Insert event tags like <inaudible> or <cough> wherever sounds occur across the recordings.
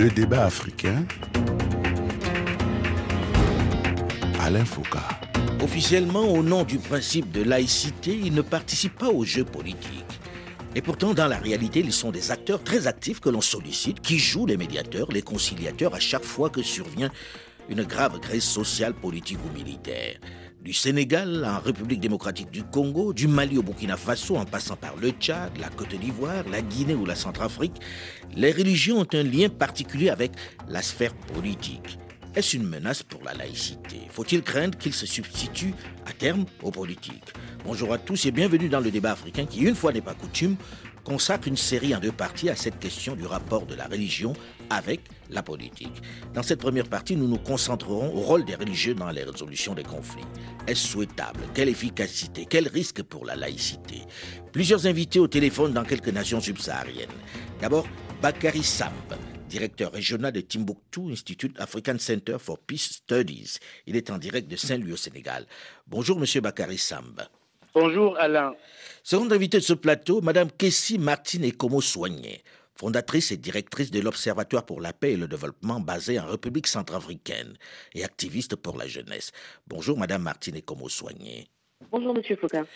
Le débat africain. Alain Foucault. Officiellement, au nom du principe de laïcité, ils ne participent pas aux jeux politiques. Et pourtant, dans la réalité, ils sont des acteurs très actifs que l'on sollicite, qui jouent les médiateurs, les conciliateurs à chaque fois que survient une grave crise sociale, politique ou militaire. Du Sénégal en République démocratique du Congo, du Mali au Burkina Faso en passant par le Tchad, la Côte d'Ivoire, la Guinée ou la Centrafrique, les religions ont un lien particulier avec la sphère politique. Est-ce une menace pour la laïcité? Faut-il craindre qu'il se substitue à terme aux politiques? Bonjour à tous et bienvenue dans le débat africain qui, une fois n'est pas coutume, consacre une série en deux parties à cette question du rapport de la religion avec la politique. Dans cette première partie, nous nous concentrerons au rôle des religieux dans les résolutions des conflits. Est-ce souhaitable? Quelle efficacité? Quel risque pour la laïcité? Plusieurs invités au téléphone dans quelques nations subsahariennes. D'abord, Bakary Samb, directeur régional de Timbuktu Institute African Center for Peace Studies. Il est en direct de Saint-Louis au Sénégal. Bonjour, monsieur Bakary Samb. Bonjour, Alain. Seconde invitée de ce plateau, madame Kessie Martine Ekomo Soigné, fondatrice et directrice de l'Observatoire pour la paix et le développement basé en République centrafricaine et activiste pour la jeunesse. Bonjour, madame Martine Ekomo Soigné. Bonjour, Monsieur Foucault.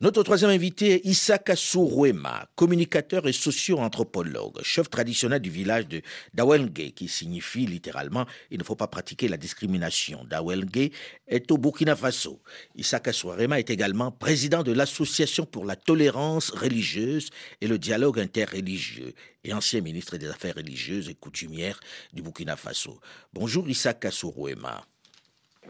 Notre troisième invité est Isaka Sourouema, communicateur et socio-anthropologue, chef traditionnel du village de Dawelnge, qui signifie littéralement il ne faut pas pratiquer la discrimination. Dawelnge est au Burkina Faso. Isaka Sourouema est également président de l'Association pour la tolérance religieuse et le dialogue interreligieux et ancien ministre des Affaires religieuses et coutumières du Burkina Faso. Bonjour Isaka Sourouema.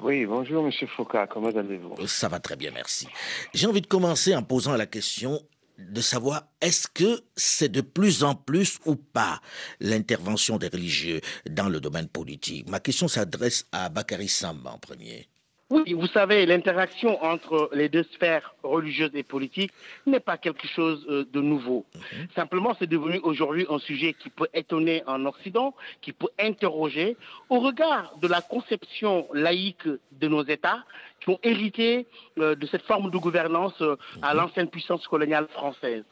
Oui, bonjour Monsieur Foucault, comment allez-vous? Ça va très bien, merci. J'ai envie de commencer en posant la question de savoir est-ce que c'est de plus en plus ou pas l'intervention des religieux dans le domaine politique? Ma question s'adresse à Bakary Samba en premier. Oui, vous savez, l'interaction entre les deux sphères religieuses et politiques n'est pas quelque chose de nouveau. Simplement, c'est devenu aujourd'hui un sujet qui peut étonner en Occident, qui peut interroger au regard de la conception laïque de nos États qui ont hérité de cette forme de gouvernance à l'ancienne puissance coloniale française.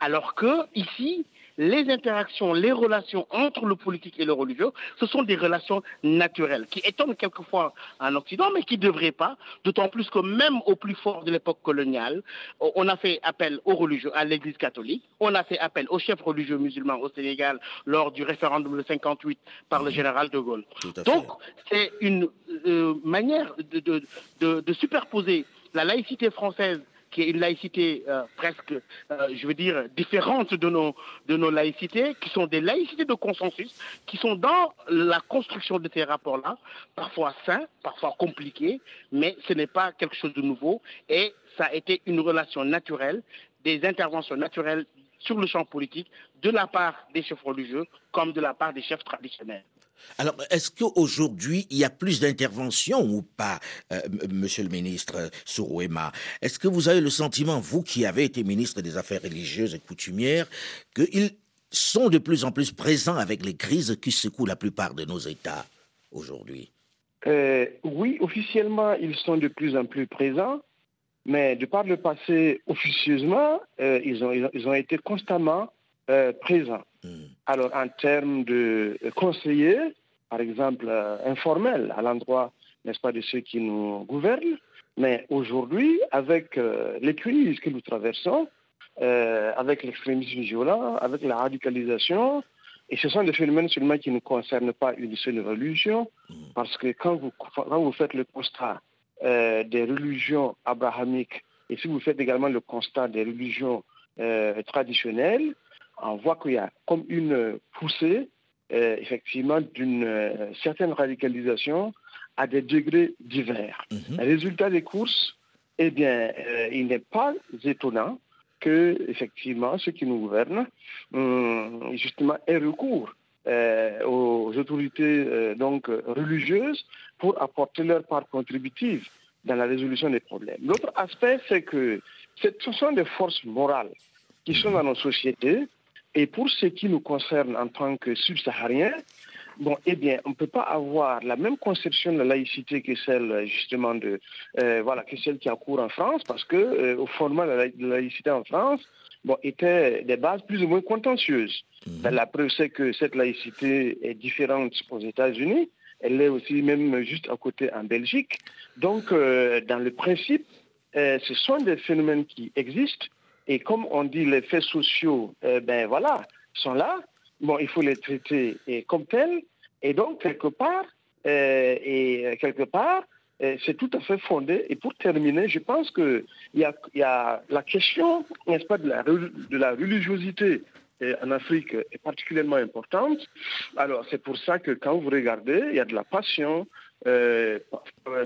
Alors que, ici, les interactions, les relations entre le politique et le religieux, ce sont des relations naturelles qui étonnent quelquefois en Occident, mais qui ne devraient pas, d'autant plus que même au plus fort de l'époque coloniale, on a fait appel aux religieux, à l'Église catholique, on a fait appel aux chefs religieux musulmans au Sénégal lors du référendum de 58 par le général de Gaulle. Donc, c'est une euh, manière de, de, de, de superposer la laïcité française qui est une laïcité euh, presque, euh, je veux dire, différente de nos, de nos laïcités, qui sont des laïcités de consensus, qui sont dans la construction de ces rapports-là, parfois sains, parfois compliqués, mais ce n'est pas quelque chose de nouveau, et ça a été une relation naturelle, des interventions naturelles sur le champ politique, de la part des chefs religieux comme de la part des chefs traditionnels. Alors, est-ce qu'aujourd'hui, il y a plus d'intervention ou pas, euh, monsieur le ministre Sourouema Est-ce que vous avez le sentiment, vous qui avez été ministre des Affaires religieuses et coutumières, qu'ils sont de plus en plus présents avec les crises qui secouent la plupart de nos États aujourd'hui? Euh, Oui, officiellement, ils sont de plus en plus présents, mais de par le passé, officieusement, euh, ils, ont, ils, ont, été constamment euh, présents. Mm. Alors, en termes de conseillers, par exemple, euh, informels, à l'endroit, n'est-ce pas, de ceux qui nous gouvernent, mais aujourd'hui, avec euh, les crises que nous traversons, euh, avec l'extrémisme violent, avec la radicalisation, et ce sont des phénomènes seulement qui ne concernent pas une seule religion, mm. parce que quand vous, quand vous faites le constat des religions abrahamiques, et si vous faites également le constat des religions traditionnelles, on voit qu'il y a comme une poussée, euh, effectivement, d'une euh, certaine radicalisation à des degrés divers. -hmm. Résultat des courses, eh bien, euh, il n'est pas étonnant que, effectivement, ceux qui nous gouvernent, hum, justement, aient recours aux autorités donc religieuses pour apporter leur part contributive dans la résolution des problèmes. L'autre aspect, c'est que ce sont des forces morales qui sont dans nos sociétés et pour ce qui nous concerne en tant que subsahariens, bon, eh bien, on ne peut pas avoir la même conception de la laïcité que celle justement de, euh, voilà, que celle qui a cours en France, parce que euh, au fondement de la, laïcité en France, bon, étaient des bases plus ou moins contentieuses. Mhm. Ben, la preuve, c'est que cette laïcité est différente aux États-Unis. Elle est aussi même juste à côté en Belgique. Donc, euh, dans le principe, ce sont des phénomènes qui existent. Et comme on dit, les faits sociaux, euh, ben voilà, sont là. Bon, il faut les traiter comme tels. Et donc, quelque part, et quelque part, c'est tout à fait fondé. Et pour terminer, je pense qu'il y a, y a la question, n'est-ce pas, de la, de la religiosité en Afrique est particulièrement importante. Alors c'est pour ça que quand vous regardez, il y a de la passion, euh,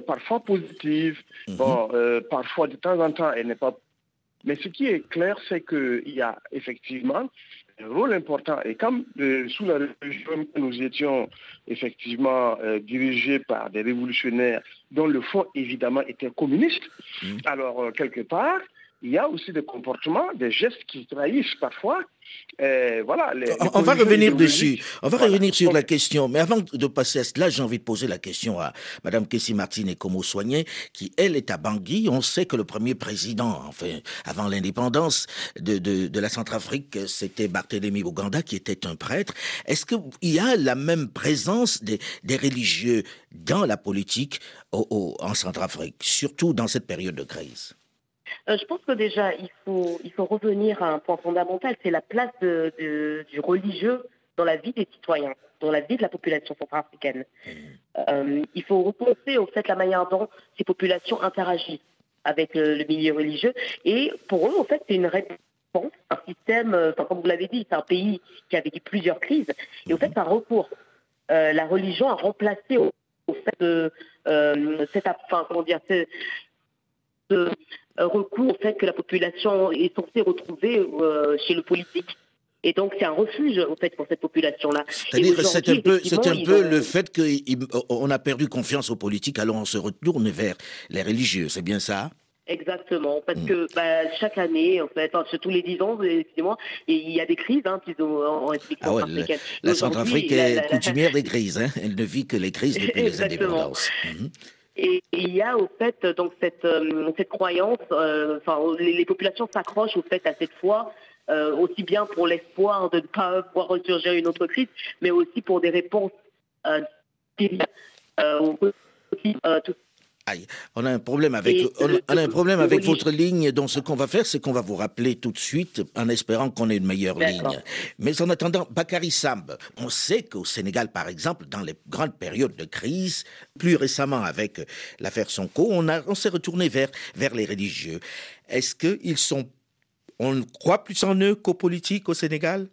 parfois positive, mhm. bon, euh, parfois de temps en temps elle n'est pas. Mais ce qui est clair, c'est qu'il y a effectivement un rôle important. Et comme euh, sous la religion, nous étions effectivement dirigés par des révolutionnaires dont le fond évidemment était communiste, mhm. alors quelque part, il y a aussi des comportements, des gestes qui trahissent parfois. Euh, voilà, on, va revenir dessus. On va revenir sur la question. Mais avant de passer à cela, j'ai envie de poser la question à Mme Kessie Martin et Como Soigné, qui, elle, est à Bangui. On sait que le premier président, enfin, avant l'indépendance de, de, la Centrafrique, c'était Barthélemy Ouganda, qui était un prêtre. Est-ce qu'il y a la même présence des, des religieux dans la politique en Centrafrique, surtout dans cette période de crise? Euh, je pense que déjà, il faut, il faut revenir à un point fondamental, c'est la place de, du religieux dans la vie des citoyens, dans la vie de la population centrafricaine. Euh, il faut repenser au fait la manière dont ces populations interagissent avec le, milieu religieux. Et pour eux, en fait, c'est une réponse, un système, euh, comme vous l'avez dit, c'est un pays qui a vécu plusieurs crises. Et au fait, c'est un recours. la religion a remplacé au, fait de cette, enfin, comment dire, euh, recours au fait que la population est censée retrouver euh, chez le politique. Et donc, c'est un refuge, en fait, pour cette population-là. C'est-à-dire que c'est un peu, c'est un peu le fait qu'on a perdu confiance aux politiques, alors on se retourne vers les religieux, c'est bien ça? Exactement, parce mm. que bah, chaque année, en fait, enfin, tous les dix ans, excusez-moi, il y a des crises, hein, ont en ah ouais, La, Centrafrique est coutumière des crises, hein. elle ne vit que les crises <laughs> depuis les indépendances. Et il y a au fait cette, euh, cette croyance, euh, enfin les, populations s'accrochent au fait à cette foi, euh, aussi bien pour l'espoir de ne pas voir ressurgir une autre crise, mais aussi pour des réponses euh, on a un problème avec, on, a un problème avec votre ligne. Donc, ce qu'on va faire, c'est qu'on va vous rappeler tout de suite en espérant qu'on ait une meilleure ligne. Mais en attendant, Bakary Samb, on sait qu'au Sénégal, par exemple, dans les grandes périodes de crise, plus récemment avec l'affaire Sonko, on, a, on s'est retourné vers, vers les religieux. Est-ce qu'ils sont, on croit plus en eux qu'aux politiques au Sénégal?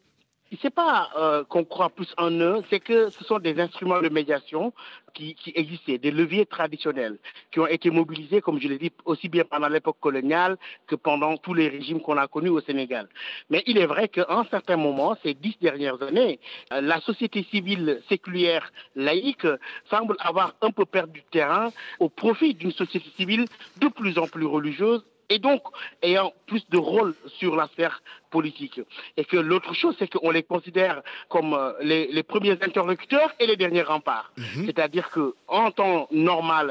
n'est pas euh, qu'on croit plus en eux, c'est que ce sont des instruments de médiation qui, existaient, des leviers traditionnels qui ont été mobilisés, comme je l'ai dit, aussi bien pendant l'époque coloniale que pendant tous les régimes qu'on a connus au Sénégal. Mais il est vrai qu'à un certain moment, ces dix dernières années, euh, la société civile séculière laïque semble avoir un peu perdu terrain au profit d'une société civile de plus en plus religieuse et donc ayant plus de rôle sur la sphère politique. Et que l'autre chose, c'est qu'on les considère comme euh, les, premiers interlocuteurs et les derniers remparts. Mhm. C'est-à-dire qu'en temps normal,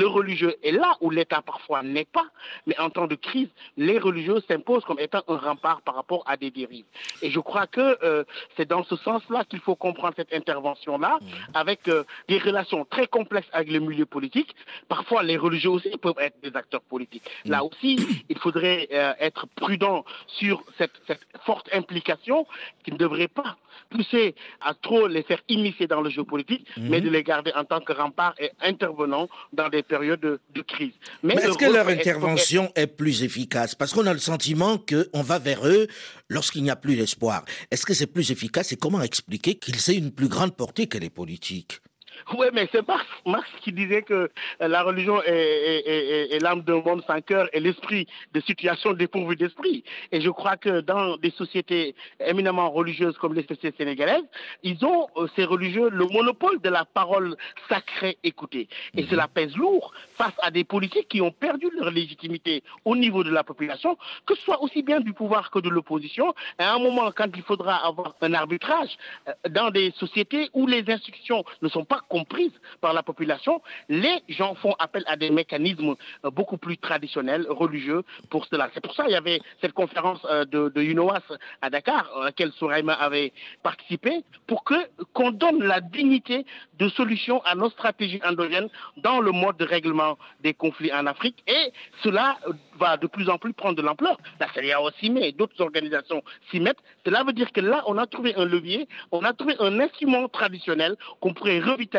le religieux est là où l'État parfois n'est pas, mais en temps de crise, les religieux s'imposent comme étant un rempart par rapport à des dérives. Et je crois que euh, c'est dans ce sens-là qu'il faut comprendre cette intervention-là, mhm. avec euh, des relations très complexes avec le milieu politique. Parfois, les religieux aussi peuvent être des acteurs politiques. Là mhm. aussi, il faudrait être prudent sur cette cette forte implication qui ne devrait pas pousser à trop les faire immiscer dans le jeu politique, mhm. mais de les garder en tant que rempart et intervenant dans des périodes de, crise. Mais, est-ce que leur intervention est... plus efficace? Parce qu'on a le sentiment qu'on va vers eux lorsqu'il n'y a plus d'espoir. Est-ce que c'est plus efficace et comment expliquer qu'ils aient une plus grande portée que les politiques? <laughs> oui, mais c'est Marx, Marx, qui disait que euh, la religion est, l'âme d'un monde sans cœur et l'esprit de situation dépourvue d'esprit. Et je crois que dans des sociétés éminemment religieuses comme les sociétés sénégalaises, ils ont, euh, ces religieux, le monopole de la parole sacrée écoutée. Et mhm. cela pèse lourd face à des politiques qui ont perdu leur légitimité au niveau de la population, que ce soit aussi bien du pouvoir que de l'opposition. À un moment, quand il faudra avoir un arbitrage euh, dans des sociétés où les institutions ne sont pas comprise par la population, les gens font appel à des mécanismes euh, beaucoup plus traditionnels, religieux pour cela. C'est pour ça qu'il y avait cette conférence euh, de, de UNOAS à Dakar, à laquelle Souraima avait participé, pour que qu'on donne la dignité de solution à nos stratégies endogènes dans le mode de règlement des conflits en Afrique. Et cela va de plus en plus prendre de l'ampleur. La CIA aussi, mais d'autres organisations s'y mettent. Cela veut dire que là, on a trouvé un levier, on a trouvé un instrument traditionnel qu'on pourrait revitaliser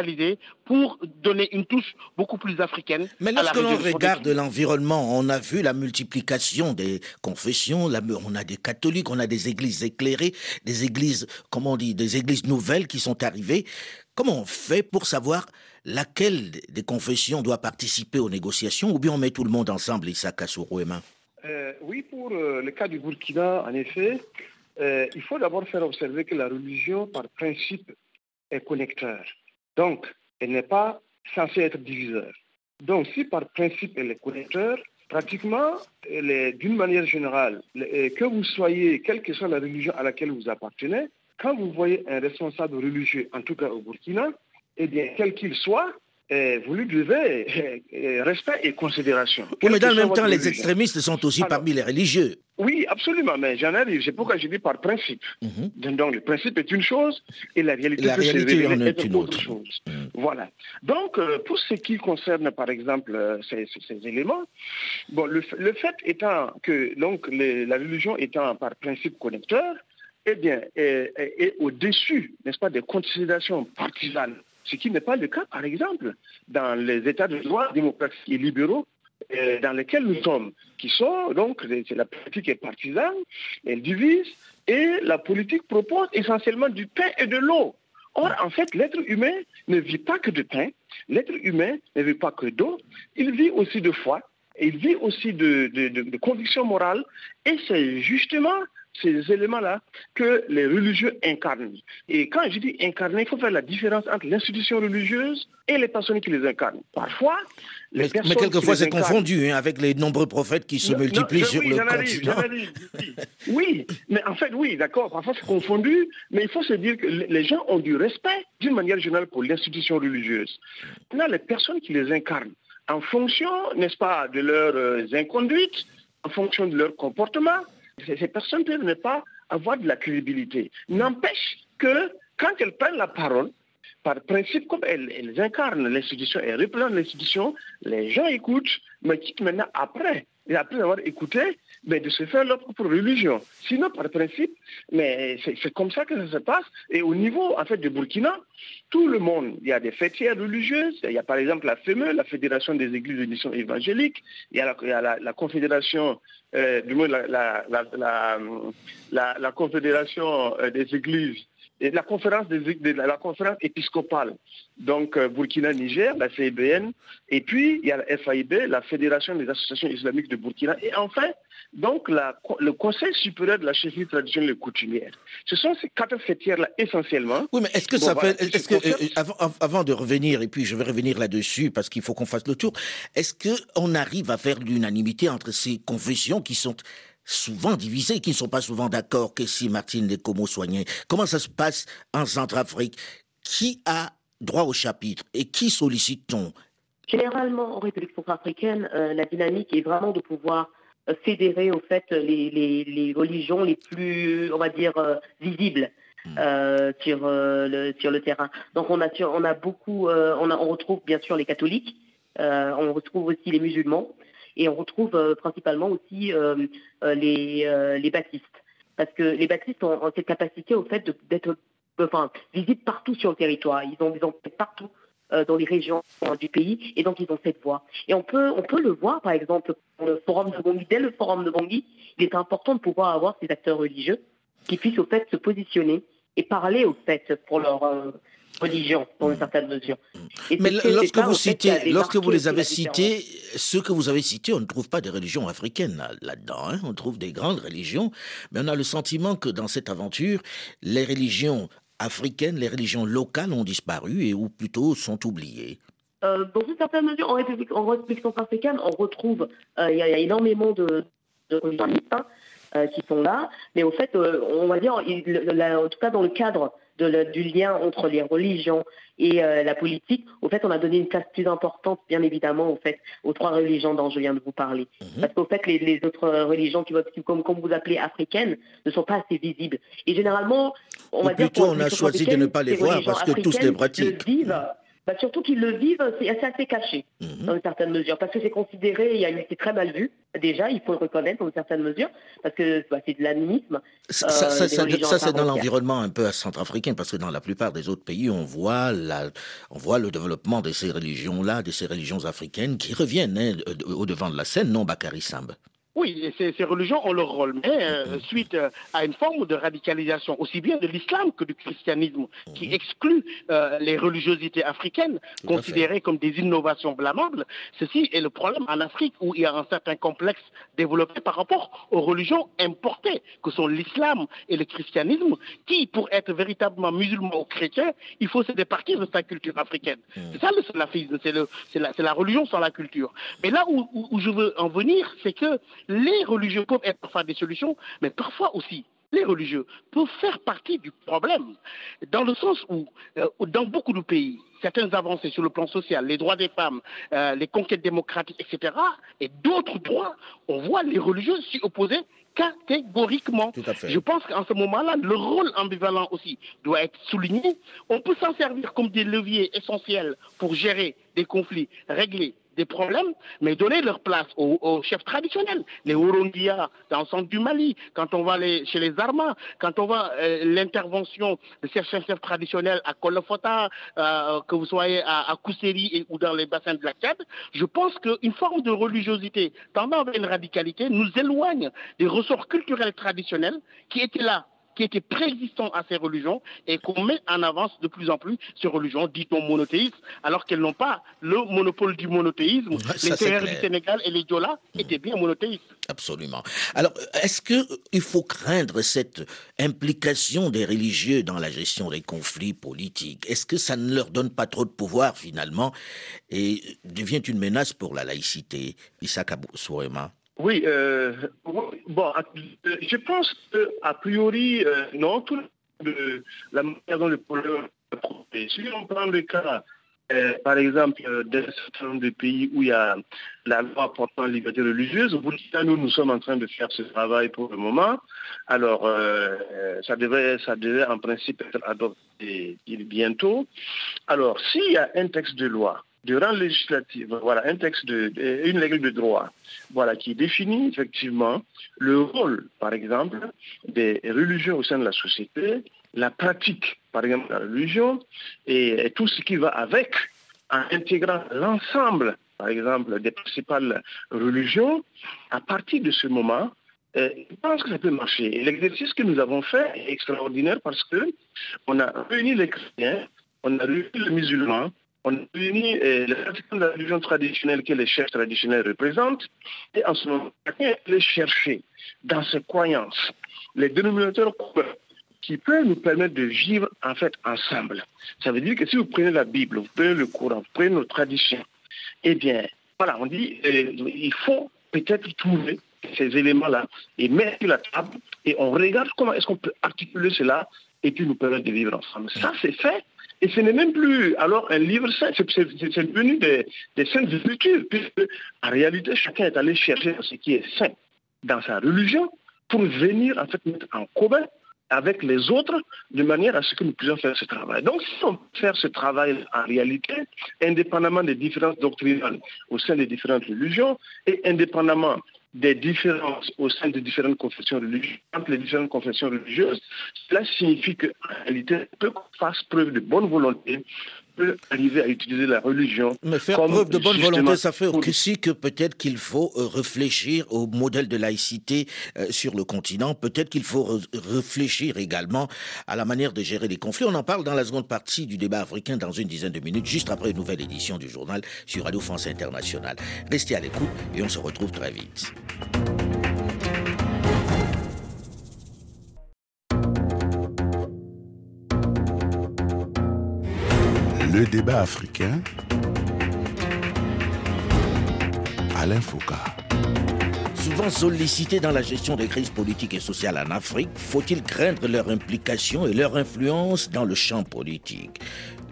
pour donner une touche beaucoup plus africaine. Mais lorsque l'on regarde l'environnement, on a vu la multiplication des confessions, on a des catholiques, on a des églises éclairées, des églises, comment on dit, des églises nouvelles qui sont arrivées. Comment on fait pour savoir laquelle des confessions doit participer aux négociations ou bien on met tout le monde ensemble, Issa Kassourou et euh, Oui, pour euh, le cas du Burkina, en effet, euh, il faut d'abord faire observer que la religion, par principe, est connecteur. Donc, elle n'est pas censée être diviseur. Donc, si par principe elle est connecteur, pratiquement, d'une manière générale, que vous soyez, quelle que soit la religion à laquelle vous appartenez, quand vous voyez un responsable religieux, en tout cas au Burkina, eh bien, quel qu'il soit, vous lui devez respect et considération. Oui, mais dans le même temps, les extrémistes sont aussi parmi les religieux. Oui, absolument, mais j'en arrive. C'est pourquoi je dis par principe. Mhm. Donc, le principe est une chose et la réalité, la réalité est, une autre, chose. Mhm. Voilà. Donc, euh, pour ce qui concerne, par exemple, euh, ces, éléments, bon, le, fait étant que donc, la religion étant par principe connecteur, eh bien, est, au-dessus, n'est-ce pas, des considérations partisanes. Ce qui n'est pas le cas, par exemple, dans les États de droit démocratiques et libéraux euh, dans lesquels nous sommes, qui sont donc, la politique est partisane, elle divise, et la politique propose essentiellement du pain et de l'eau. Or, en fait, l'être humain ne vit pas que de pain, l'être humain ne vit pas que d'eau, il vit aussi de foi, il vit aussi de, de, de conviction morale, et c'est justement ces éléments-là que les religieux incarnent. Et quand je dis incarner, il faut faire la différence entre l'institution religieuse et les personnes qui les incarnent. Parfois, les mais, personnes mais quelquefois c'est confondu hein, avec les nombreux prophètes qui se multiplient sur le continent. oui, mais en fait, oui, d'accord, parfois c'est confondu, mais il faut se dire que les gens ont du respect d'une manière générale pour l'institution religieuse. Là, les personnes qui les incarnent, en fonction, n'est-ce pas, de leurs euh, inconduites, en fonction de leur comportement, ces personnes peuvent ne pas avoir de la crédibilité. N'empêche que quand elles prennent la parole, par principe, comme elles, incarnent l'institution, elles représentent l'institution, les gens écoutent, mais quittent maintenant après, et après avoir écouté, de se faire leur propre religion. Sinon, par principe, mais c'est comme ça que ça se passe. Et au niveau, en fait, de Burkina, tout le monde, il y a des fêtières religieuses, il y a par exemple la FEME, la Fédération des Églises de Mission évangélique, il y a la, la, Confédération, euh, du moins la, la, Confédération euh, des Églises et la conférence, des, de la conférence épiscopale, donc euh, Burkina-Niger, la CIBN, et puis il y a la FAIB, la Fédération des associations islamiques de Burkina, et enfin, donc le Conseil supérieur de la chefferie traditionnelle et coutumière. Ce sont ces quatre fêtières-là essentiellement. Oui, mais est-ce que ça fait. Est-ce que, euh, avant, avant, de revenir, et puis je vais revenir là-dessus parce qu'il faut qu'on fasse le tour, est-ce qu'on arrive à faire l'unanimité entre ces confessions qui sont souvent divisés, qui ne sont pas souvent d'accord que si Martine les Como soignait. Comment ça se passe en Centrafrique? Qui a droit au chapitre et qui sollicite-t-on? Généralement, en République centrafricaine, euh, la dynamique est vraiment de pouvoir euh, fédérer au fait les, religions les plus, on va dire, euh, visibles. Hmm. sur, le, sur le terrain. Donc on a, on a beaucoup, on, on retrouve bien sûr les catholiques, on retrouve aussi les musulmans, et on retrouve euh, principalement aussi euh, euh, les, les baptistes. Parce que les baptistes ont, cette capacité au fait d'être enfin, visibles partout sur le territoire. Ils ont, ils ont partout dans les régions du pays et donc ils ont cette voix. Et on peut, on peut le voir par exemple le forum de Bangui. Dès le forum de Bangui, il est important de pouvoir avoir ces acteurs religieux qui puissent au fait se positionner et parler au fait pour leur, religion, dans une certaine mesure. Mais lorsque vous citez, lorsque vous les avez cités, ceux que vous avez cités, on ne trouve pas des religions africaines là-dedans. Hein. On trouve des grandes religions, mais on a le sentiment que dans cette aventure, les religions africaines, les religions locales ont disparu et ou plutôt sont oubliées. Euh, dans une certaine mesure, en République, en République centrafricaine, on retrouve, euh, il y, a énormément de, religions, hein. qui sont là. Mais au fait, on va dire, en tout cas dans le cadre du lien entre les religions et euh, la politique, au fait, on a donné une place plus importante, bien évidemment, au fait, aux trois religions dont je viens de vous parler. Mhm. Parce qu'au fait, les, autres religions, qui, comme, comme vous appelez africaines, ne sont pas assez visibles. Et généralement, on va dire plutôt, on a choisi de ne pas les voir parce que tous les pratiquent. Bah, surtout qu'ils le vivent, c'est assez, assez caché, mhm. dans une certaine mesure, parce que c'est considéré, c'est très mal vu, déjà, il faut le reconnaître dans une certaine mesure, parce que bah, c'est de l'animisme. Ça, ça, ça c'est dans l'environnement un peu centrafricain, parce que dans la plupart des autres pays, on voit, la, on voit le développement de ces religions-là, de ces religions africaines qui reviennent hein, au devant de la scène, non Bakary Samb oui, ces, ces, religions ont leur rôle, mais euh, suite euh, à une forme de radicalisation, aussi bien de l'islam que du christianisme, qui mhm. exclut euh, les religiosités africaines, considérées comme des innovations blâmables, ceci est le problème en Afrique où il y a un certain complexe développé par rapport aux religions importées, que sont l'islam et le christianisme, qui, pour être véritablement musulman ou chrétien, il faut se départir de sa culture africaine. Mhm. C'est ça le salafisme, c'est la, la, religion sans la culture. Mais là où, où je veux en venir, c'est que les religieux peuvent être parfois des solutions, mais parfois aussi, les religieux peuvent faire partie du problème, dans le sens où, euh, dans beaucoup de pays, certaines avancées sur le plan social, les droits des femmes, euh, les conquêtes démocratiques, etc., et d'autres droits, on voit les religieux s'y opposer catégoriquement. Je pense qu'en ce moment-là, le rôle ambivalent aussi doit être souligné. On peut s'en servir comme des leviers essentiels pour gérer des conflits, régler des problèmes, mais donner leur place aux, chefs traditionnels, les Urundia dans le centre du Mali, quand on va chez les Armas, quand on va euh, l'intervention de ces chefs, traditionnels à Kolofota, euh, que vous soyez à, à ou dans les bassins de la Tchad, je pense qu'une forme de religiosité tendant vers une radicalité nous éloigne des ressorts culturels traditionnels qui étaient là qui étaient préexistants à ces religions et qu'on met en avance de plus en plus ces religions, dit-on monothéistes, alors qu'elles n'ont pas le monopole du monothéisme. les Seigneurs du Sénégal et les Diola étaient bien monothéistes. Absolument. Alors, est-ce qu'il faut craindre cette implication des religieux dans la gestion des conflits politiques? Est-ce que ça ne leur donne pas trop de pouvoir finalement et devient une menace pour la laïcité? Issa Sourema oui, euh, bon, euh, je pense qu'a priori, euh, non, tout le, la manière dont le problème est Si on prend le cas, par exemple, d'un certain nombre de pays où il y a la loi portant la liberté religieuse, vous dites, nous, nous sommes en train de faire ce travail pour le moment. Alors, ça, devrait, ça devait en principe être adopté bientôt. Alors, s'il y a un texte de loi de rang législatif, voilà, un texte de, une règle de droit, voilà, qui définit effectivement le rôle, par exemple, des religions au sein de la société, la pratique, par exemple, de la religion, et, tout ce qui va avec, en intégrant l'ensemble, par exemple, des principales religions, à partir de ce moment, euh, je pense que ça peut marcher. L'exercice que nous avons fait est extraordinaire parce que on a réuni les chrétiens, on a réuni les musulmans, on a réuni euh, les pratiquants de la religion traditionnelle que les chefs traditionnels représentent, et en ce moment, chacun est chercher dans ses croyances les dénominateurs communs qui peuvent nous permettre de vivre en fait ensemble. Ça veut dire que si vous prenez la Bible, vous prenez le Coran, vous prenez nos traditions, eh bien, voilà, on dit euh, il faut peut-être trouver ces éléments-là et mettre sur la table et on regarde comment est-ce qu'on peut articuler cela et puis nous permettre de vivre ensemble. Ça, c'est fait et ce n'est même plus alors un livre saint, c'est devenu des, des saintes écritures, puisque en réalité, chacun est allé chercher ce qui est saint dans sa religion pour venir en fait mettre en commun avec les autres de manière à ce que nous puissions faire ce travail. Donc, si on peut faire ce travail en réalité, indépendamment des différences doctrinales au sein des différentes religions et indépendamment des différences au sein des différentes confessions religieuses, entre les différentes confessions religieuses, cela signifie qu'en réalité, peu qu'on fasse preuve de bonne volonté, peut arriver à utiliser la religion. Mais faire preuve de bonne volonté, ça fait aussi que peut-être qu'il faut euh, réfléchir au modèle de laïcité euh, sur le continent. Peut-être qu'il faut réfléchir également à la manière de gérer les conflits. On en parle dans la seconde partie du débat africain dans une dizaine de minutes, juste après une nouvelle édition du journal sur Radio France Internationale. Restez à l'écoute et on se retrouve très vite. Le débat africain. Alain Foucault. Souvent sollicités dans la gestion des crises politiques et sociales en Afrique, faut-il craindre leur implication et leur influence dans le champ politique?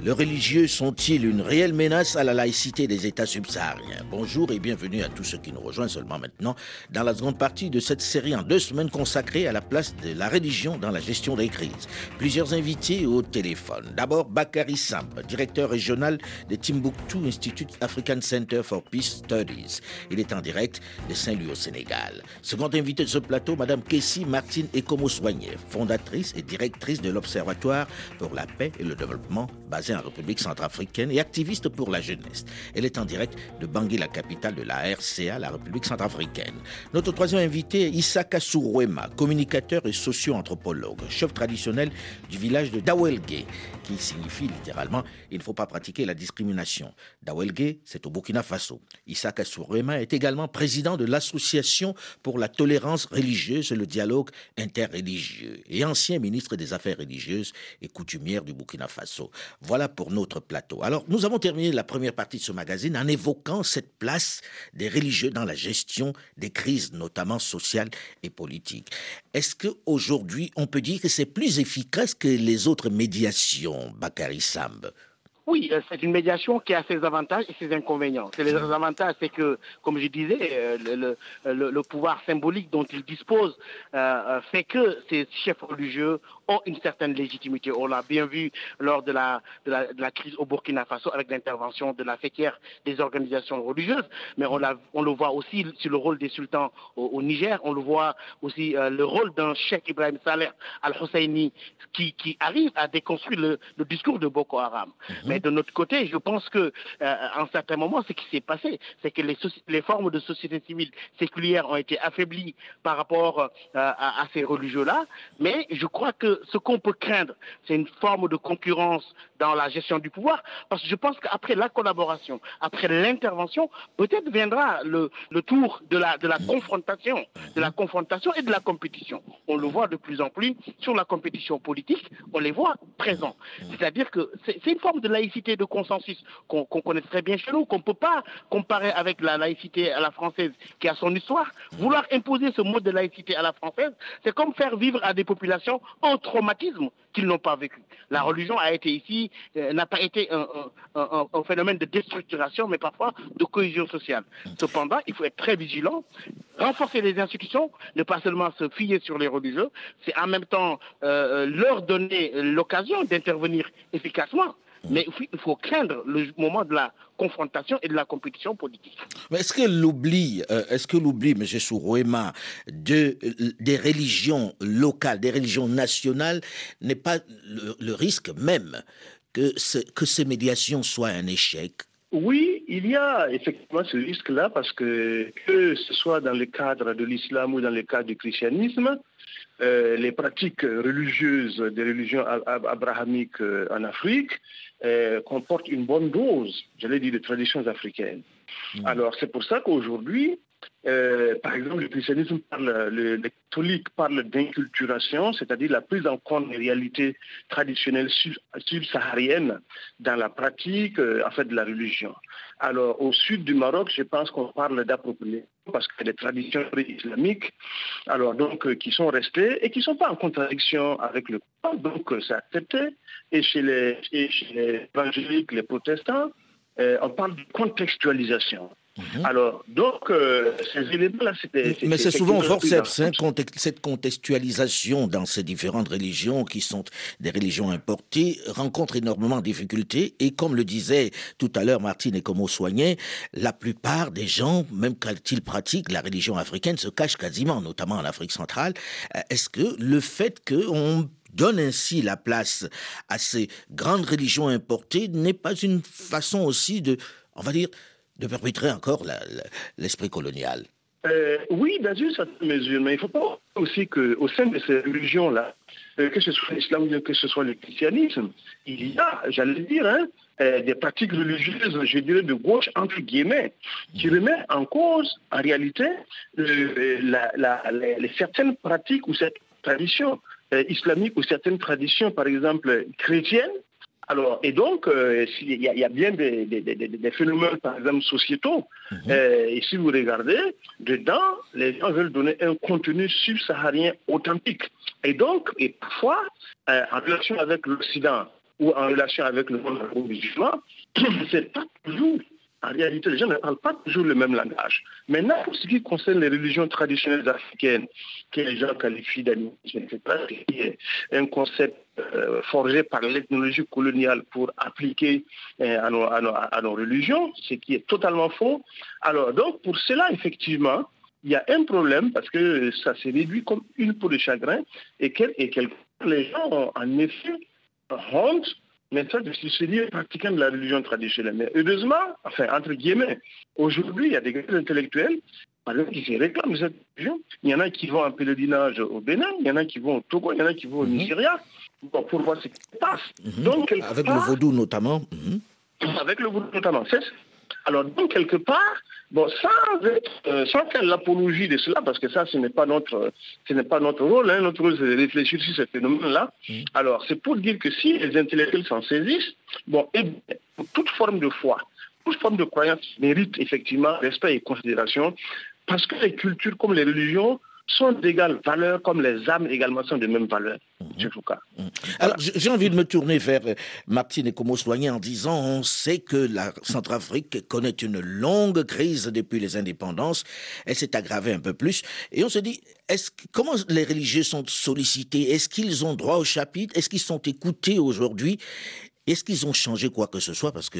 Les religieux sont-ils une réelle menace à la laïcité des États subsahariens? Bonjour et bienvenue à tous ceux qui nous rejoignent seulement maintenant dans la seconde partie de cette série en deux semaines consacrée à la place de la religion dans la gestion des crises. Plusieurs invités au téléphone. D'abord, Bakary Samb, directeur régional de Timbuktu Institute African Center for Peace Studies. Il est en direct de Saint-Louis au Sénégal. Second invité de ce plateau, Madame Kessie Martine Ekomo-Soignet, fondatrice et directrice de l'Observatoire pour la paix et le développement basé en République centrafricaine et activiste pour la jeunesse. Elle est en direct de Bangui, la capitale de la RCA, la République centrafricaine. Notre troisième invité est Issa Kassourouema, communicateur et socio-anthropologue, chef traditionnel du village de Dawelge, qui signifie littéralement il ne faut pas pratiquer la discrimination. Dawelge, c'est au Burkina Faso. Issa Kassourouema est également président de l'Association pour la tolérance religieuse et le dialogue interreligieux et ancien ministre des Affaires religieuses et coutumières du Burkina Faso. Voilà pour notre plateau. Alors, nous avons terminé la première partie de ce magazine en évoquant cette place des religieux dans la gestion des crises, notamment sociales et politiques. Est-ce qu'aujourd'hui, on peut dire que c'est plus efficace que les autres médiations, Bakary Samb? Oui, euh, c'est une médiation qui a ses avantages et ses inconvénients. les avantages, c'est que, comme je disais, euh, le, pouvoir symbolique dont il dispose euh, fait que ces chefs religieux ont une certaine légitimité. On l'a bien vu lors de la, de la, crise au Burkina Faso avec l'intervention de la fêtière des organisations religieuses, mais on, on le voit aussi sur le rôle des sultans au, Niger, on le voit aussi le rôle d'un cheikh Ibrahim Saleh al-Husseini qui, qui, arrive à déconstruire le, discours de Boko Haram. Mhm. Mais de notre côté, je pense que euh, un certain moment, ce qui s'est passé, c'est que les, les, formes de société civile séculière ont été affaiblies par rapport euh, à, ces religieux-là. Mais je crois que ce qu'on peut craindre, c'est une forme de concurrence dans la gestion du pouvoir, parce que je pense qu'après la collaboration, après l'intervention, peut-être viendra le, le, tour de la, de la confrontation, de la confrontation et de la compétition. On le voit de plus en plus sur la compétition politique, on les voit présents. C'est-à-dire que c'est une forme de laïcité de consensus qu'on connaît très bien chez nous, qu'on ne peut pas comparer avec la laïcité à la française qui a son histoire. Vouloir imposer ce mode de laïcité à la française, c'est comme faire vivre à des populations un traumatisme qu'ils n'ont pas vécu. La religion a été ici, euh, n'a pas été un, phénomène de déstructuration, mais parfois de cohésion sociale. Cependant, il faut être très vigilant, renforcer les institutions, ne pas seulement se fier sur les religieux, c'est en même temps euh, leur donner l'occasion d'intervenir efficacement. Mais il faut craindre le moment de la confrontation et de la compétition politique. Mais est-ce que l'oubli, euh, est-ce que l'oubli, M. Sourouema, de, euh, des religions locales, des religions nationales, n'est pas le, risque même que, que ces médiations soient un échec? Oui, il y a effectivement ce risque-là parce que que ce soit dans le cadre de l'islam ou dans le cadre du christianisme, euh, les pratiques religieuses des religions abrahamiques en Afrique euh, comporte une bonne dose, j'allais dire, de traditions africaines. Hmm. Alors c'est pour ça qu'aujourd'hui, euh, par exemple, le christianisme parle, le, les catholiques parlent d'inculturation, c'est-à-dire la prise en compte des réalités traditionnelles subsahariennes dans la pratique euh, en fait, de la religion. Alors, au sud du Maroc, je pense qu'on parle d'appropriation parce que des traditions islamiques, alors donc qui sont restées et qui ne sont pas en contradiction avec le Coran, donc c'est accepté et chez les, évangéliques, les protestants, euh, on parle de contextualisation. Mhm. Alors, donc, euh, ces éléments-là, c'était... Mais c'est souvent forceps, hein, cette contextualisation dans ces différentes religions qui sont des religions importées rencontre énormément de difficultés. Et comme le disait tout à l'heure Martine et comme soignait, la plupart des gens, même quand ils pratiquent la religion africaine, se cachent quasiment, notamment en Afrique centrale. Euh, est-ce que le fait qu'on donne ainsi la place à ces grandes religions importées n'est pas une façon aussi de, on va dire, de perpétrer encore l'esprit colonial. Euh, Oui, dans une certaine mesure, mais il ne faut pas aussi qu'au sein de ces religions-là, euh, que ce soit l'islam que ce soit le christianisme, il y a, j'allais dire, hein, euh, des pratiques religieuses, je dirais, de gauche, entre guillemets, qui remettent en cause, en réalité, certaines pratiques ou cette tradition euh, islamiques ou certaines traditions, par exemple chrétiennes, Alors, et donc, euh, il y, a bien des, phénomènes, par exemple, sociétaux. Mhm. Euh, et si vous regardez, dedans, les gens veulent donner un contenu subsaharien authentique. Et donc, et parfois, euh, en relation avec l'Occident ou en relation avec le monde musulman, <clears throat> c'est pas toujours en réalité, les gens ne parlent pas toujours le même langage. Maintenant, pour ce qui concerne les religions traditionnelles africaines, que les gens qualifient d'animisme, c'est un concept euh, forgé par l'ethnologie coloniale pour appliquer euh, à, nos, religions, ce qui est totalement faux. Alors, donc, pour cela, effectivement, il y a un problème parce que ça s'est réduit comme une peau de chagrin et, que, et les gens ont en effet honte mais ça, je suis dit pratiquant de la religion traditionnelle. Mais heureusement, enfin, entre guillemets, aujourd'hui, il y a des intellectuels qui se réclament cette religion. Il y en a qui vont en pèlerinage au Bénin, il y en a qui vont au Togo, il y en a qui vont au mhm. Nigeria pour voir ce qui se passe. Mhm. Donc, avec le vaudou notamment. Mhm. Avec le vaudou notamment. Alors, donc, quelque part, Bon, sans, euh, sans faire l'apologie de cela, parce que ça, ce n'est pas notre, ce n'est pas notre rôle. Hein. Notre rôle, c'est de réfléchir sur ce phénomène-là. Mm. Alors, c'est pour dire que si les intellectuels s'en saisissent, bon, et toute forme de foi, toute forme de croyance mérite effectivement respect et considération, parce que les cultures comme les religions sont d'égale valeur comme les âmes également sont de même valeur. Cas. Mhm. Alors, j'ai envie de me tourner vers euh, Martine et Como Soigné en disant on sait que la Centrafrique connaît une longue crise depuis les indépendances. Elle s'est aggravée un peu plus. Et on se dit est-ce, comment les religieux sont sollicités? Est-ce qu'ils ont droit au chapitre? Est-ce qu'ils sont écoutés aujourd'hui? Est-ce qu'ils ont changé quoi que ce soit? Parce que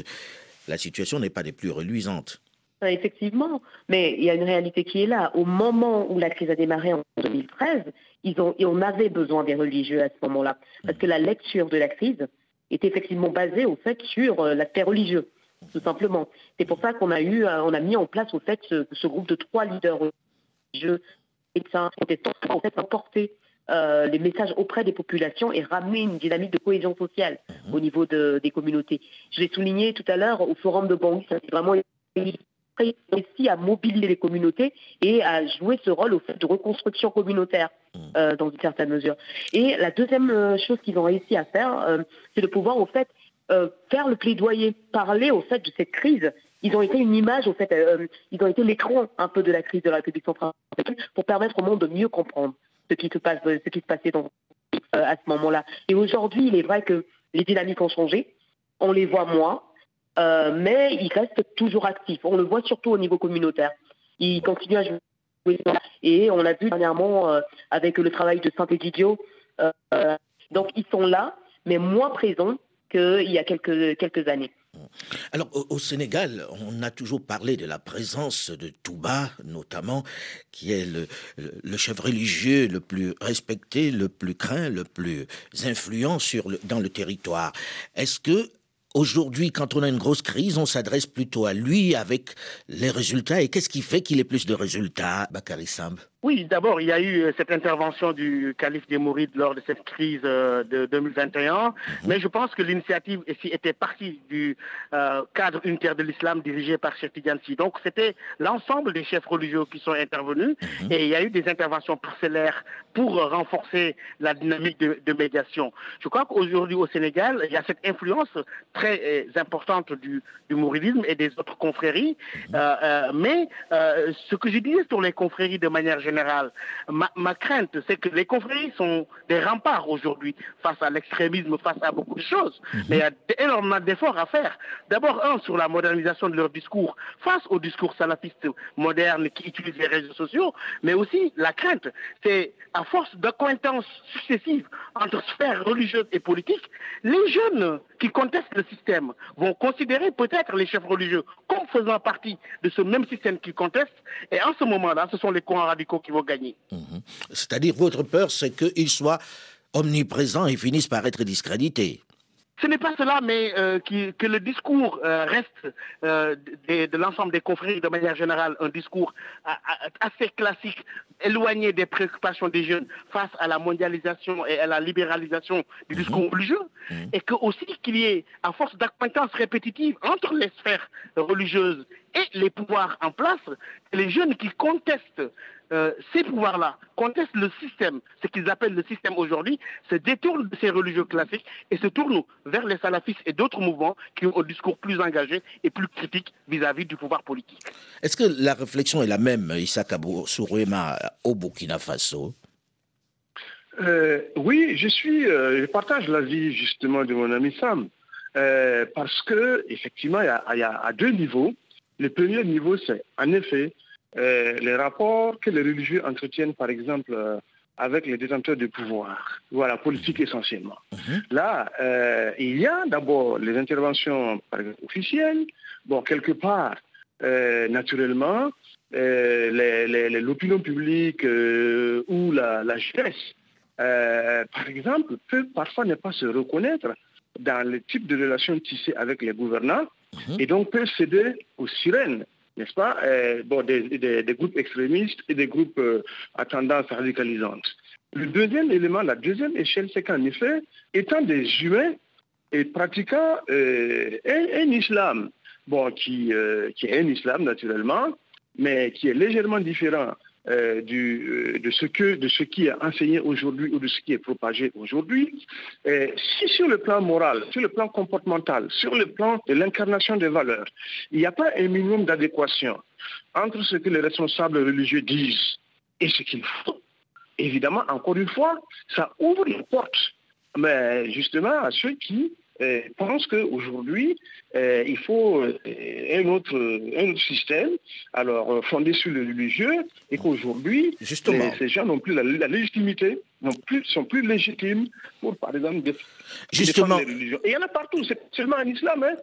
la situation n'est pas des plus reluisantes. Effectivement, mais il y a une réalité qui est là. Au moment où la crise a démarré en 2013, ils ont, on avait besoin des religieux à ce moment-là, parce que la lecture de la crise est effectivement basée au fait sur euh, l'aspect religieux, tout simplement. C'est pour ça qu'on a eu, euh, on a mis en place au fait ce, groupe de trois leaders religieux ça était en fait euh, les messages auprès des populations et ramener une dynamique de cohésion sociale au niveau des communautés. Je l'ai souligné tout à l'heure au forum de Bangui, c'est vraiment réussi à mobiliser les communautés et à jouer ce rôle au fait de reconstruction communautaire mmh. euh, dans une certaine mesure. Et la deuxième euh, chose qu'ils ont réussi à faire, euh, c'est de pouvoir au fait faire le plaidoyer, parler au fait de cette crise. Ils ont été une image, au fait, ils ont été l'écran un peu de la crise de la République centrafricaine pour permettre au monde de mieux comprendre ce qui se passe, ce qui se passait dans, à ce moment-là. Et aujourd'hui, il est vrai que les dynamiques ont changé, on les voit moins, euh, mais il reste toujours actif. On le voit surtout au niveau communautaire. Il continue à jouer. Et on a vu dernièrement euh, avec le travail de Saint-Egidio. Euh, donc ils sont là, mais moins présents qu'il y a quelques, années. Alors au, Sénégal, on a toujours parlé de la présence de Touba, notamment, qui est le, le, chef religieux le plus respecté, le plus craint, le plus influent sur dans le territoire. Est-ce que Aujourd'hui, quand on a une grosse crise, on s'adresse plutôt à lui avec les résultats. Et qu'est-ce qui fait qu'il ait plus de résultats, Bakary oui, d'abord, il y a eu euh, cette intervention du calife des Mourides lors de cette crise euh, de 2021, mhm. mais je pense que l'initiative était partie du euh, cadre unitaire de l'islam dirigé par Cheikh Tidjansi. Donc, c'était l'ensemble des chefs religieux qui sont intervenus mhm. et il y a eu des interventions parcellaires pour renforcer la dynamique de, médiation. Je crois qu'aujourd'hui au Sénégal, il y a cette influence très importante du, du mouridisme et des autres confréries, mhm. mais ce que je dis sur les confréries de manière générale, Ma, crainte, c'est que les confréries sont des remparts aujourd'hui face à l'extrémisme, face à beaucoup de choses. Mhm. Mais il y a énormément d'efforts à faire. D'abord, un, sur la modernisation de leur discours face au discours salafiste moderne qui utilise les réseaux sociaux, mais aussi la crainte, c'est à force d'acquaintances successives entre sphères religieuses et politiques, les jeunes qui contestent le système vont considérer peut-être les chefs religieux comme faisant partie de ce même système qu'ils contestent, et en ce moment-là, ce sont les courants radicaux qui vont gagner. Mhm. C'est-à-dire, votre peur, c'est qu'ils soient omniprésents et finissent par être discrédités. Ce n'est pas cela, mais euh, que le discours euh, reste euh, de, l'ensemble des confrères de manière générale un discours assez classique, éloigné des préoccupations des jeunes face à la mondialisation et à la libéralisation du mhm. discours religieux, mhm. et que aussi qu'il y ait, à force d'acquaintance répétitive entre les sphères religieuses et les pouvoirs en place, les jeunes qui contestent euh, ces pouvoirs-là contestent le système, ce qu'ils appellent le système aujourd'hui, se détournent de ces religieux classiques et se tournent vers les salafistes et d'autres mouvements qui ont un discours plus engagé et plus critique vis-à-vis du pouvoir politique. Est-ce que la réflexion est la même, Issa Kabo Sourouema, au Burkina Faso? Euh, Oui, je suis, euh, je partage l'avis justement de mon ami Sam. parce que effectivement, il y, a, deux niveaux. Le premier niveau, c'est en effet euh, les rapports que les religieux entretiennent, par exemple, euh, avec les détenteurs de pouvoir, voilà, politique mhm. essentiellement. Mhm. Là, euh, il y a d'abord les interventions par exemple, officielles. Bon, quelque part, naturellement, l'opinion publique ou la, la jeunesse, par exemple, peut parfois ne pas se reconnaître dans le type de relations tissées avec les gouvernants mhm. et donc peut céder aux sirènes n'est-ce pas euh, bon, des, groupes extrémistes et des groupes euh, à tendance radicalisante. Le deuxième élément, la deuxième échelle, c'est qu'en effet, étant des humains et pratiquant euh, un, islam, bon, qui, qui est un islam naturellement, mais qui est légèrement différent euh, euh, de, ce que, de ce qui est enseigné aujourd'hui ou de ce qui est propagé aujourd'hui, si sur le plan moral, sur le plan comportemental, sur le plan de l'incarnation des valeurs, il n'y a pas un minimum d'adéquation entre ce que les responsables religieux disent et ce qu'ils font, évidemment, encore une fois, ça ouvre les portes, mais justement à ceux qui euh, pense qu'aujourd'hui, euh, il faut euh, un, autre, un autre système, alors fondé sur le religieux, et qu'aujourd'hui, ces gens n'ont plus la, légitimité, non plus, sont plus légitimes pour, par exemple, défendre Justement. les religions. Et il y en a partout, c'est seulement en islam, hein.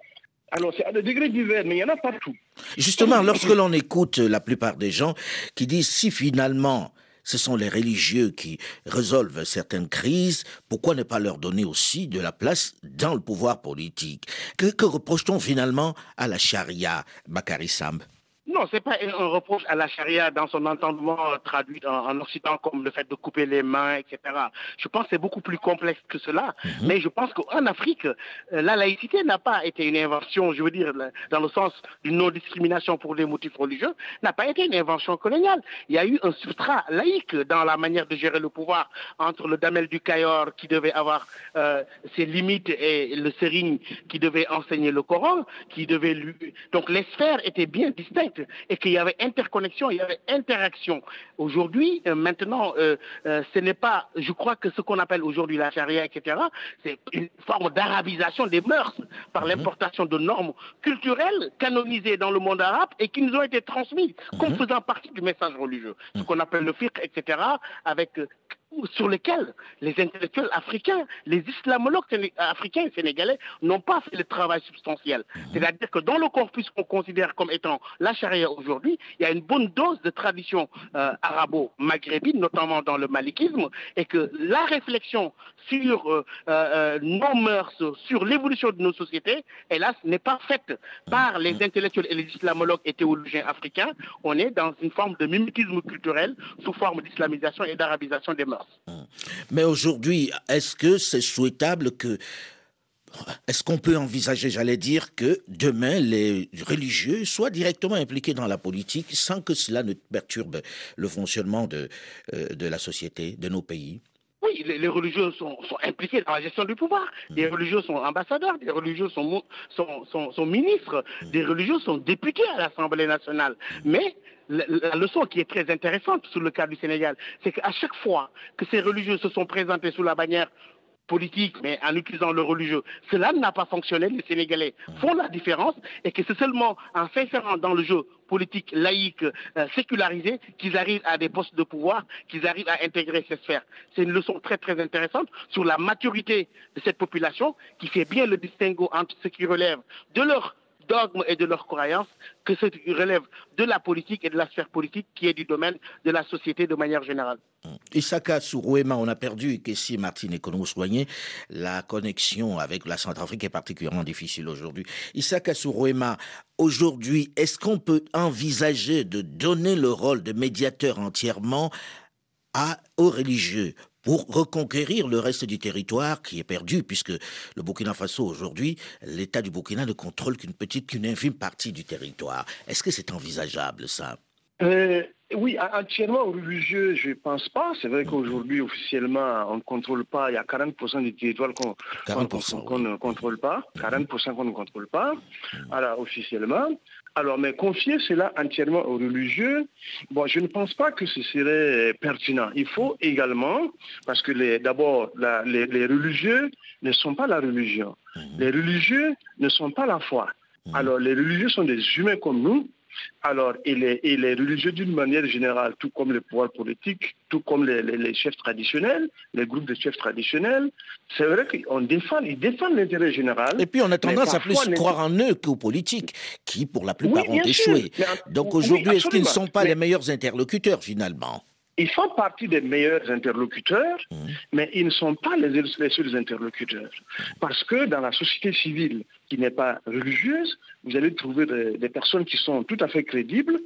Alors, c'est à des degrés divers, mais il y en a partout. Justement, lorsque l'on écoute la plupart des gens qui disent si finalement ce sont les religieux qui résolvent certaines crises. Pourquoi ne pas leur donner aussi de la place dans le pouvoir politique? Que, reproche-t-on finalement à la charia, Bakary Samb? Non, ce n'est pas un reproche à la charia dans son entendement traduit en, Occident comme le fait de couper les mains, etc. Je pense que c'est beaucoup plus complexe que cela. Mhm. Mais je pense qu'en Afrique, euh, la laïcité n'a pas été une invention, je veux dire, dans le sens d'une non-discrimination pour les motifs religieux, n'a pas été une invention coloniale. Il y a eu un substrat laïque dans la manière de gérer le pouvoir entre le damel du Cayor qui devait avoir euh, ses limites et le sérigne qui devait enseigner le Coran, qui devait lui... Donc les sphères étaient bien distinctes et qu'il y avait interconnexion, il y avait interaction. Aujourd'hui, euh, maintenant, euh, euh, ce n'est pas, je crois que ce qu'on appelle aujourd'hui la charia, etc., c'est une forme d'arabisation des mœurs par mhm. l'importation de normes culturelles canonisées dans le monde arabe et qui nous ont été transmises comme mhm. faisant partie du message religieux. Ce mhm. qu'on appelle le fiqh, etc., avec sur lesquels les intellectuels africains, les islamologues africains et sénégalais n'ont pas fait le travail substantiel. Mhm. C'est-à-dire que dans le corpus qu'on considère comme étant la charia aujourd'hui, il y a une bonne dose de tradition euh, arabo-maghrébine, notamment dans le malikisme, et que la réflexion sur euh, euh, nos mœurs, sur l'évolution de nos sociétés, hélas, n'est pas faite par les mhm. intellectuels et les islamologues et théologiens africains. On est dans une forme de mimétisme culturel sous forme d'islamisation et d'arabisation des mœurs. Mais aujourd'hui, est-ce que c'est souhaitable que est-ce qu'on peut envisager, j'allais dire, que demain les religieux soient directement impliqués dans la politique sans que cela ne perturbe le fonctionnement de, euh, de la société, de nos pays? Oui, les, religieux sont, impliqués dans la gestion du pouvoir. Les mmh. religieux sont ambassadeurs, des religieux sont, sont, sont ministres, mmh. des religieux sont députés à l'Assemblée nationale. Mmh. Mais la, leçon qui est très intéressante sur le cas du Sénégal, c'est qu'à chaque fois que ces religieux se sont présentés sous la bannière politique, mais en utilisant le religieux. Cela n'a pas fonctionné. Les Sénégalais font la différence et que c'est seulement en s'insérant dans le jeu politique laïque euh, sécularisé qu'ils arrivent à des postes de pouvoir, qu'ils arrivent à intégrer ces sphères. C'est une leçon très très intéressante sur la maturité de cette population qui fait bien le distinguo entre ce qui relève de leur dogmes et de leurs croyances que ce qui relève de la politique et de la sphère politique qui est du domaine de la société de manière générale. Isaka Sourouema, on a perdu Kessie Martine et soigner. La connexion avec la Centrafrique est particulièrement difficile aujourd'hui. Isaka Sourouema, aujourd'hui, est-ce qu'on peut envisager de donner le rôle de médiateur entièrement aux religieux pour reconquérir le reste du territoire qui est perdu, puisque le Burkina Faso aujourd'hui, l'État du Burkina ne contrôle qu'une petite, qu'une infime partie du territoire. Est-ce que c'est envisageable ça? Euh, oui, entièrement religieux, je ne pense pas. C'est vrai qu'aujourd'hui, officiellement, on ne contrôle pas. Il y a 40% des territoires qu'on ne contrôle pas. 40% qu'on ne contrôle pas. Alors, officiellement. Alors, mais confier cela entièrement aux religieux, bon, je ne pense pas que ce serait pertinent. Il faut également, parce que d'abord, les, les religieux ne sont pas la religion. Mhm. Les religieux ne sont pas la foi. Mhm. Alors, les religieux sont des humains comme nous. Alors, et les, religieux d'une manière générale, tout comme les pouvoirs politiques, tout comme les, chefs traditionnels, les groupes de chefs traditionnels, c'est vrai qu'ils défendent, ils défendent l'intérêt général. Et puis on a tendance à plus croire en eux qu'aux politiques, qui pour la plupart ont échoué. Donc aujourd'hui, est-ce qu'ils ne sont pas les meilleurs interlocuteurs finalement? Ils font partie des meilleurs interlocuteurs, mmh. mais ils ne sont pas les, les, seuls interlocuteurs. Parce que dans la société civile qui n'est pas religieuse, vous allez trouver des, personnes qui sont tout à fait crédibles,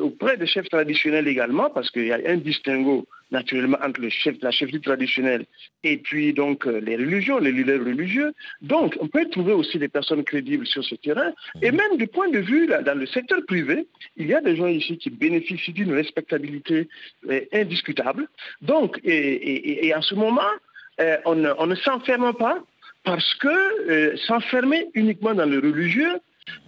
auprès des chefs traditionnels également, parce qu'il y a un distinguo naturellement entre le chef, la chefferie traditionnelle et puis donc euh, les religions, les leaders religieux. Donc on peut trouver aussi des personnes crédibles sur ce terrain. Et même du point de vue là, dans le secteur privé, il y a des gens ici qui bénéficient d'une respectabilité euh, indiscutable. Donc, et, en ce moment, euh, on, ne s'enferme pas parce que s'enfermer uniquement dans le religieux,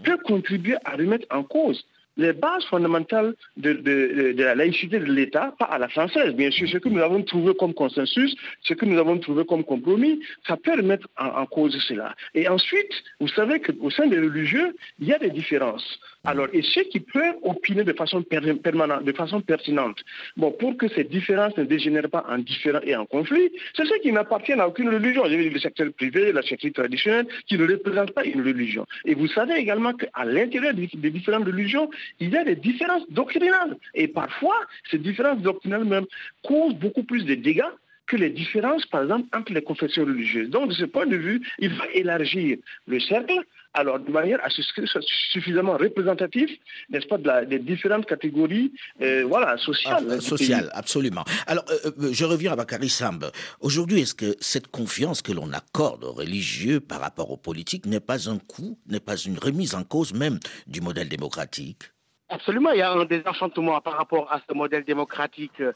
peut contribuer à remettre en cause les bases fondamentales de, la laïcité de l'État, pas à la française, bien sûr, ce que nous avons trouvé comme consensus, ce que nous avons trouvé comme compromis, ça peut remettre en cause cela. Et ensuite, vous savez qu'au sein des religieux, il y a des différences. Alors, et ceux qui peuvent opiner de façon permanente, de façon pertinente, bon, pour que ces différences ne dégénèrent pas en différends et en conflits, c'est ceux qui n'appartiennent à aucune religion. Je veux dire le secteur privé, la secteur traditionnelle, qui ne représentent pas une religion. Et vous savez également qu'à l'intérieur des, différentes religions, il y a des différences doctrinales. Et parfois, ces différences doctrinales même causent beaucoup plus de dégâts que les différences, par exemple, entre les confessions religieuses. Donc, de ce point de vue, il va élargir le cercle alors de manière à ce que soit suffisamment représentatif, n'est-ce pas, des différentes catégories euh, voilà, sociales. Ah, sociales, absolument. Alors, euh, euh, je reviens à Bakary Samb. Aujourd'hui, est-ce que cette confiance que l'on accorde aux religieux par rapport aux politiques n'est pas un coup, n'est pas une remise en cause même du modèle démocratique? Absolument, il y a un désenchantement par rapport à ce modèle démocratique euh,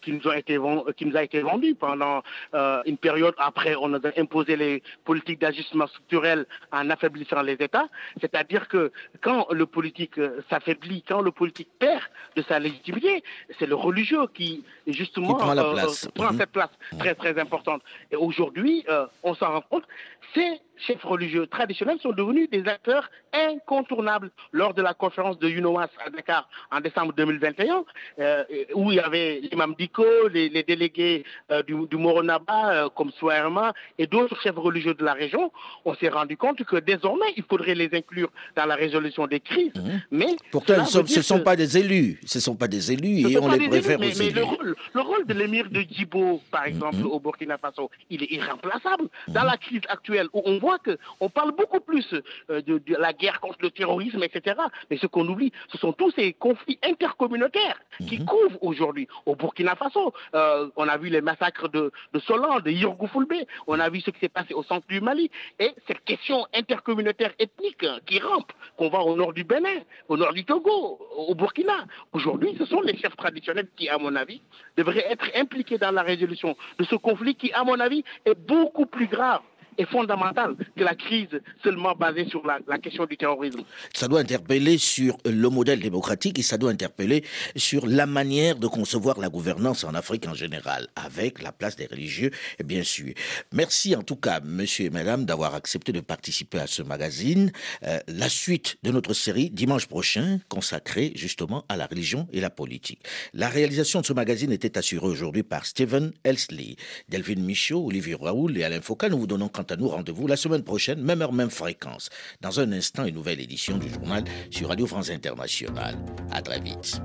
qui, nous a été, qui nous a été vendu pendant euh, une période après on a imposé les politiques d'ajustement structurel en affaiblissant les États. C'est-à-dire que quand le politique euh, s'affaiblit, quand le politique perd de sa légitimité, c'est le religieux qui justement prend, la place. prend cette place très très importante. Et aujourd'hui, on s'en rend compte, c'est chefs religieux traditionnels sont devenus des acteurs incontournables lors de la conférence de UNOAS à Dakar en décembre 2021, euh, où il y avait l'imam Diko, les, délégués euh, du, du, Moronaba euh, comme Souerma et d'autres chefs religieux de la région. On s'est rendu compte que désormais, il faudrait les inclure dans la résolution des crises. Mmh. Mais Pourtant, ce ne sont pas des élus. Ce ne sont pas des élus et on les préfère mais, mais Le, rôle, le rôle de l'émir de Djibo, par exemple, mmh. au Burkina Faso, il est irremplaçable. Dans mmh. la crise actuelle, où on voit qu'on parle beaucoup plus euh, de, la guerre contre le terrorisme, etc. Mais ce qu'on oublie, ce sont tous ces conflits intercommunautaires qui mhm. couvrent aujourd'hui. Au Burkina Faso, euh, on a vu les massacres de, de Solan, de Yurgoufoulbe, on a vu ce qui s'est passé au centre du Mali, et cette question intercommunautaire ethnique qui rampe, qu'on voit au nord du Bénin, au nord du Togo, au Burkina. Aujourd'hui, ce sont les chefs traditionnels qui, à mon avis, devraient être impliqués dans la résolution de ce conflit qui, à mon avis, est beaucoup plus grave est fondamentale que la crise seulement basée sur la, question du terrorisme. Ça doit interpeller sur le modèle démocratique et ça doit interpeller sur la manière de concevoir la gouvernance en Afrique en général, avec la place des religieux, bien sûr. Merci en tout cas, monsieur et madame, d'avoir accepté de participer à ce magazine. Euh, la suite de notre série, dimanche prochain, consacrée justement à la religion et la politique. La réalisation de ce magazine était assurée aujourd'hui par Stephen Elsley, Delphine Michaud, Olivier Raoul et Alain Foucault. Nous vous donnons à nous, rendez-vous la semaine prochaine, même heure, même fréquence. Dans un instant, une nouvelle édition du journal sur Radio France Internationale. À très vite.